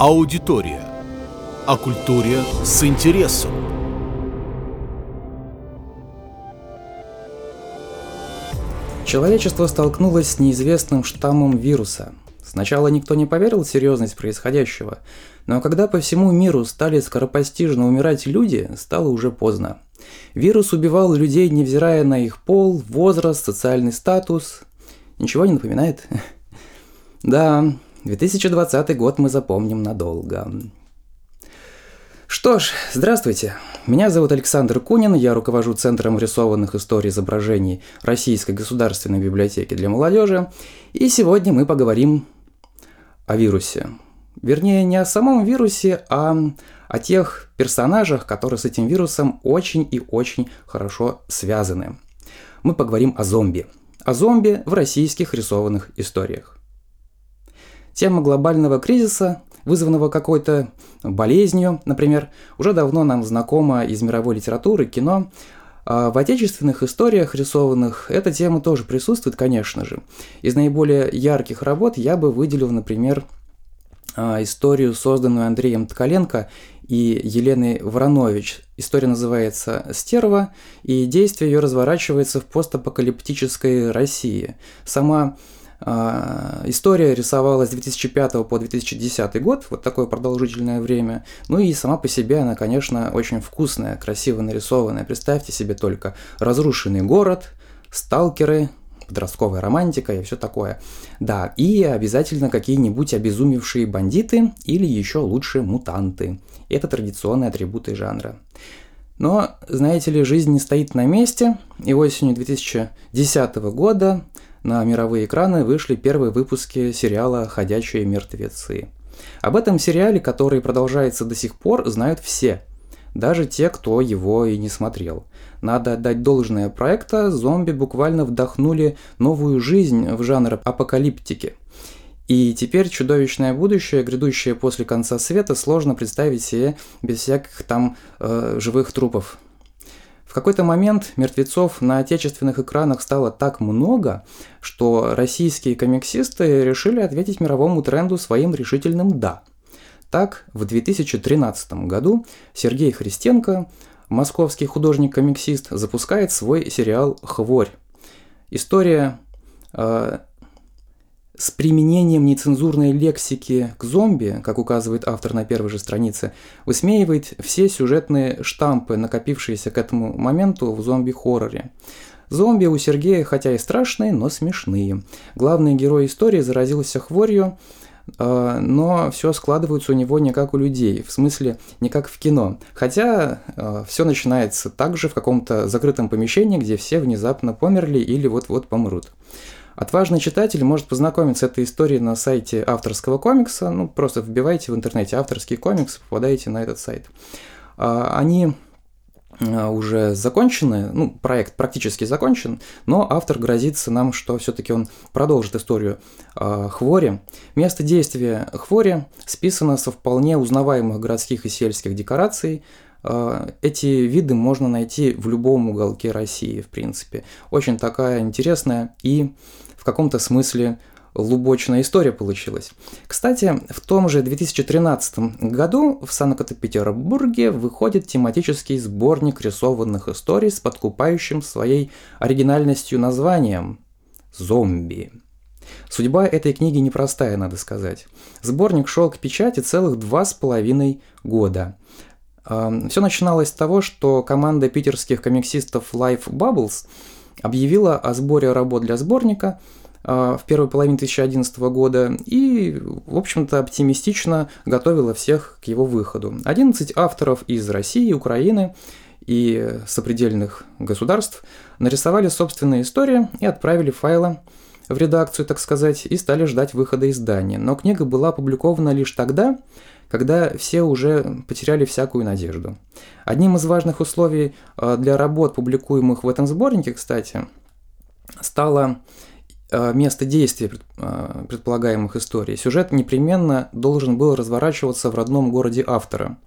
Аудитория. О культуре с интересом. Человечество столкнулось с неизвестным штаммом вируса. Сначала никто не поверил в серьезность происходящего, но когда по всему миру стали скоропостижно умирать люди, стало уже поздно. Вирус убивал людей, невзирая на их пол, возраст, социальный статус. Ничего не напоминает? Да, 2020 год мы запомним надолго. Что ж, здравствуйте. Меня зовут Александр Кунин, я руковожу Центром рисованных историй изображений Российской государственной библиотеки для молодежи, и сегодня мы поговорим о вирусе. Вернее, не о самом вирусе, а о тех персонажах, которые с этим вирусом очень и очень хорошо связаны. Мы поговорим о зомби. О зомби в российских рисованных историях. Тема глобального кризиса, вызванного какой-то болезнью, например, уже давно нам знакома из мировой литературы, кино. А в отечественных историях рисованных эта тема тоже присутствует, конечно же. Из наиболее ярких работ я бы выделил, например, а, историю, созданную Андреем Ткаленко и Еленой Воронович. История называется «Стерва», и действие ее разворачивается в постапокалиптической России. Сама история рисовалась с 2005 по 2010 год, вот такое продолжительное время. Ну и сама по себе она, конечно, очень вкусная, красиво нарисованная. Представьте себе только разрушенный город, сталкеры, подростковая романтика и все такое. Да, и обязательно какие-нибудь обезумевшие бандиты или еще лучше мутанты. Это традиционные атрибуты жанра. Но, знаете ли, жизнь не стоит на месте, и осенью 2010 года на мировые экраны вышли первые выпуски сериала «Ходячие мертвецы». Об этом сериале, который продолжается до сих пор, знают все, даже те, кто его и не смотрел. Надо отдать должное проекта, зомби буквально вдохнули новую жизнь в жанр апокалиптики. И теперь чудовищное будущее, грядущее после конца света, сложно представить себе без всяких там э, живых трупов. Какой-то момент мертвецов на отечественных экранах стало так много, что российские комиксисты решили ответить мировому тренду своим решительным «да». Так, в 2013 году Сергей Христенко, московский художник-комиксист, запускает свой сериал «Хворь». История э, с применением нецензурной лексики к зомби, как указывает автор на первой же странице, высмеивает все сюжетные штампы, накопившиеся к этому моменту в зомби-хорроре. Зомби у Сергея хотя и страшные, но смешные. Главный герой истории заразился хворью, а, но все складывается у него не как у людей, в смысле не как в кино. Хотя а, все начинается также в каком-то закрытом помещении, где все внезапно померли или вот-вот помрут. Отважный читатель может познакомиться с этой историей на сайте авторского комикса. Ну, просто вбивайте в интернете авторский комикс, попадаете на этот сайт. А, они а, уже закончены, ну, проект практически закончен, но автор грозится нам, что все-таки он продолжит историю э, Хвори. Место действия Хвори списано со вполне узнаваемых городских и сельских декораций. Э, эти виды можно найти в любом уголке России, в принципе. Очень такая интересная и в каком-то смысле лубочная история получилась. Кстати, в том же 2013 году в Санкт-Петербурге выходит тематический сборник рисованных историй с подкупающим своей оригинальностью названием «Зомби». Судьба этой книги непростая, надо сказать. Сборник шел к печати целых два с половиной года. Все начиналось с того, что команда питерских комиксистов Life Bubbles объявила о сборе работ для сборника – а, в первой половине 2011 года и, в общем-то, оптимистично готовила всех к его выходу. 11 авторов из России, Украины и сопредельных государств нарисовали собственные истории и отправили файлы в редакцию, так сказать, и стали ждать выхода издания. Но книга была опубликована лишь тогда, когда все уже потеряли всякую надежду. Одним из важных условий а, для работ, публикуемых в этом сборнике, кстати, стало Э, место действия э, предполагаемых историй, сюжет непременно должен был разворачиваться в родном городе автора.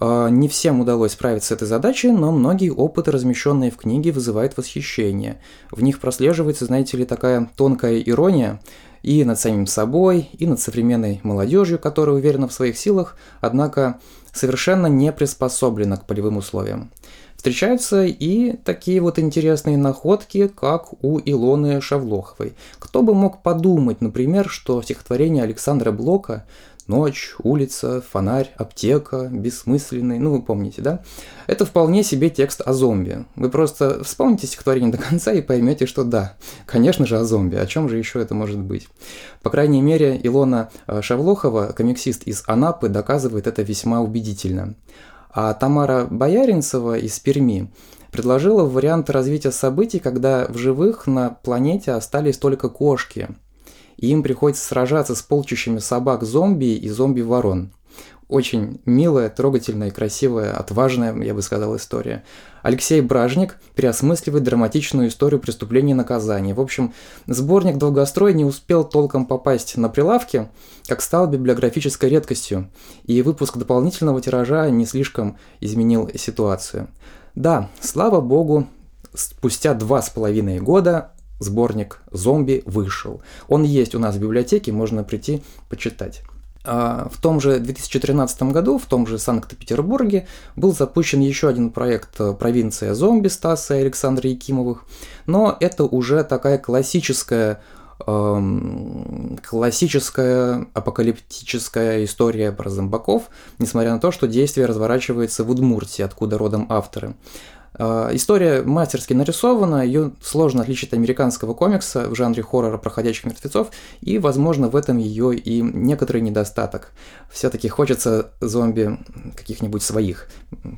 Э, не всем удалось справиться с этой задачей, но многие опыты, размещенные в книге, вызывают восхищение. В них прослеживается, знаете ли, такая тонкая ирония и над самим собой, и над современной молодежью, которая уверена в своих силах, однако совершенно не приспособлена к полевым условиям. Встречаются и такие вот интересные находки, как у Илоны Шавлоховой. Кто бы мог подумать, например, что стихотворение Александра Блока Ночь, улица, фонарь, аптека, бессмысленный, ну вы помните, да? Это вполне себе текст о зомби. Вы просто вспомните стихотворение до конца и поймете, что да, конечно же о зомби, о чем же еще это может быть. По крайней мере, Илона э, Шавлохова, комиксист из Анапы, доказывает это весьма убедительно. А Тамара Бояринцева из Перми предложила вариант развития событий, когда в живых на планете остались только кошки – и им приходится сражаться с полчищами собак-зомби и зомби-ворон. Очень милая, трогательная, красивая, отважная, я бы сказал, история. Алексей Бражник переосмысливает драматичную историю преступления и наказания. В общем, сборник «Долгострой» не успел толком попасть на прилавки, как стал библиографической редкостью, и выпуск дополнительного тиража не слишком изменил ситуацию. Да, слава богу, спустя два с половиной года сборник «Зомби» вышел. Он есть у нас в библиотеке, можно прийти почитать. А, в том же 2013 году, в том же Санкт-Петербурге, был запущен еще один проект э, «Провинция зомби» Стаса и Александра Якимовых, но это уже такая классическая эм, классическая апокалиптическая история про зомбаков, несмотря на то, что действие разворачивается в Удмуртии, откуда родом авторы. А, история мастерски нарисована, ее сложно отличить от американского комикса в жанре хоррора проходящих мертвецов, и, возможно, в этом ее и некоторый недостаток. Все-таки хочется зомби каких-нибудь своих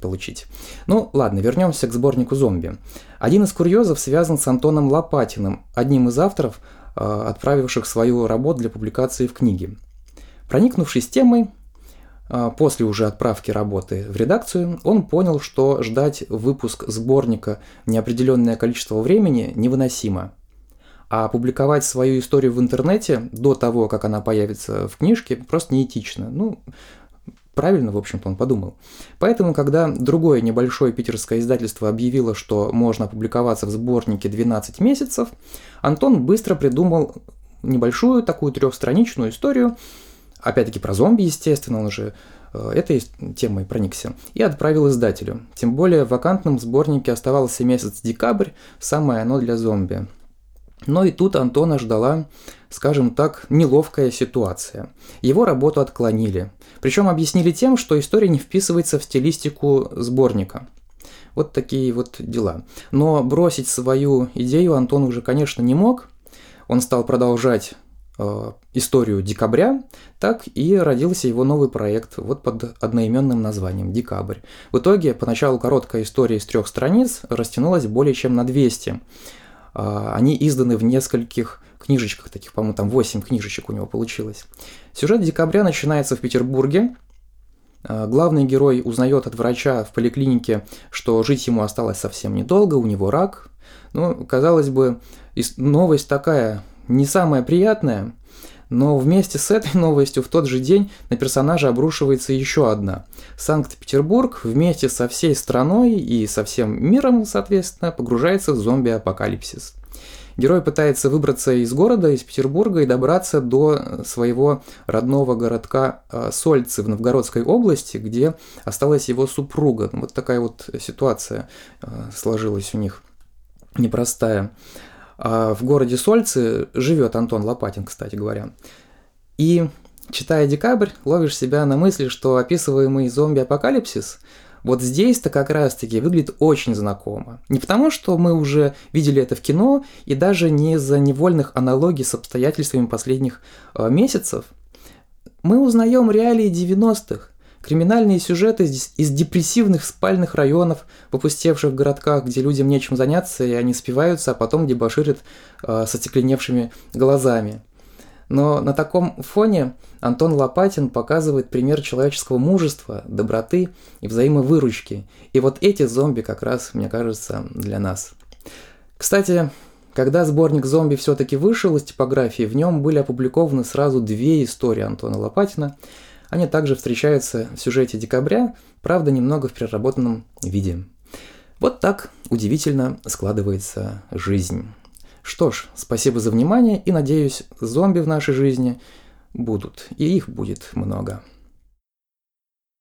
получить. Ну, ладно, вернемся к сборнику зомби. Один из курьезов связан с Антоном Лопатиным, одним из авторов, а, отправивших свою работу для публикации в книге. Проникнувшись темой, после уже отправки работы в редакцию, он понял, что ждать выпуск сборника неопределенное количество времени невыносимо. А публиковать свою историю в интернете до того, как она появится в книжке, просто неэтично. Ну, правильно, в общем-то, он подумал. Поэтому, когда другое небольшое питерское издательство объявило, что можно опубликоваться в сборнике 12 месяцев, Антон быстро придумал небольшую такую трехстраничную историю, опять-таки про зомби, естественно, он уже э, этой темой проникся, и отправил издателю. Тем более в вакантном сборнике оставался месяц декабрь, самое оно для зомби. Но и тут Антона ждала, скажем так, неловкая ситуация. Его работу отклонили. Причем объяснили тем, что история не вписывается в стилистику сборника. Вот такие вот дела. Но бросить свою идею Антон уже, конечно, не мог. Он стал продолжать историю декабря, так и родился его новый проект вот под одноименным названием «Декабрь». В итоге поначалу короткая история из трех страниц растянулась более чем на 200. Э, они изданы в нескольких книжечках, таких, по-моему, там 8 книжечек у него получилось. Сюжет «Декабря» начинается в Петербурге, э, Главный герой узнает от врача в поликлинике, что жить ему осталось совсем недолго, у него рак. Ну, казалось бы, новость такая не самое приятное, но вместе с этой новостью в тот же день на персонажа обрушивается еще одна. Санкт-Петербург вместе со всей страной и со всем миром, соответственно, погружается в зомби-апокалипсис. Герой пытается выбраться из города, из Петербурга и добраться до своего родного городка э, Сольцы в Новгородской области, где осталась его супруга. Вот такая вот ситуация э, сложилась у них непростая. А в городе Сольцы живет Антон Лопатин, кстати говоря. И читая «Декабрь», ловишь себя на мысли, что описываемый зомби-апокалипсис вот здесь-то как раз-таки выглядит очень знакомо. Не потому, что мы уже видели это в кино, и даже не из-за невольных аналогий с обстоятельствами последних э, месяцев. Мы узнаем реалии 90-х, Криминальные сюжеты из, депрессивных спальных районов, попустевших в городках, где людям нечем заняться, и они спиваются, а потом дебоширят э, с остекленевшими глазами. Но на таком фоне Антон Лопатин показывает пример человеческого мужества, доброты и взаимовыручки. И вот эти зомби как раз, мне кажется, для нас. Кстати, когда сборник «Зомби» все-таки вышел из типографии, в нем были опубликованы сразу две истории Антона Лопатина – они также встречаются в сюжете декабря, правда немного в переработанном виде. Вот так удивительно складывается жизнь. Что ж, спасибо за внимание и надеюсь, зомби в нашей жизни будут, и их будет много.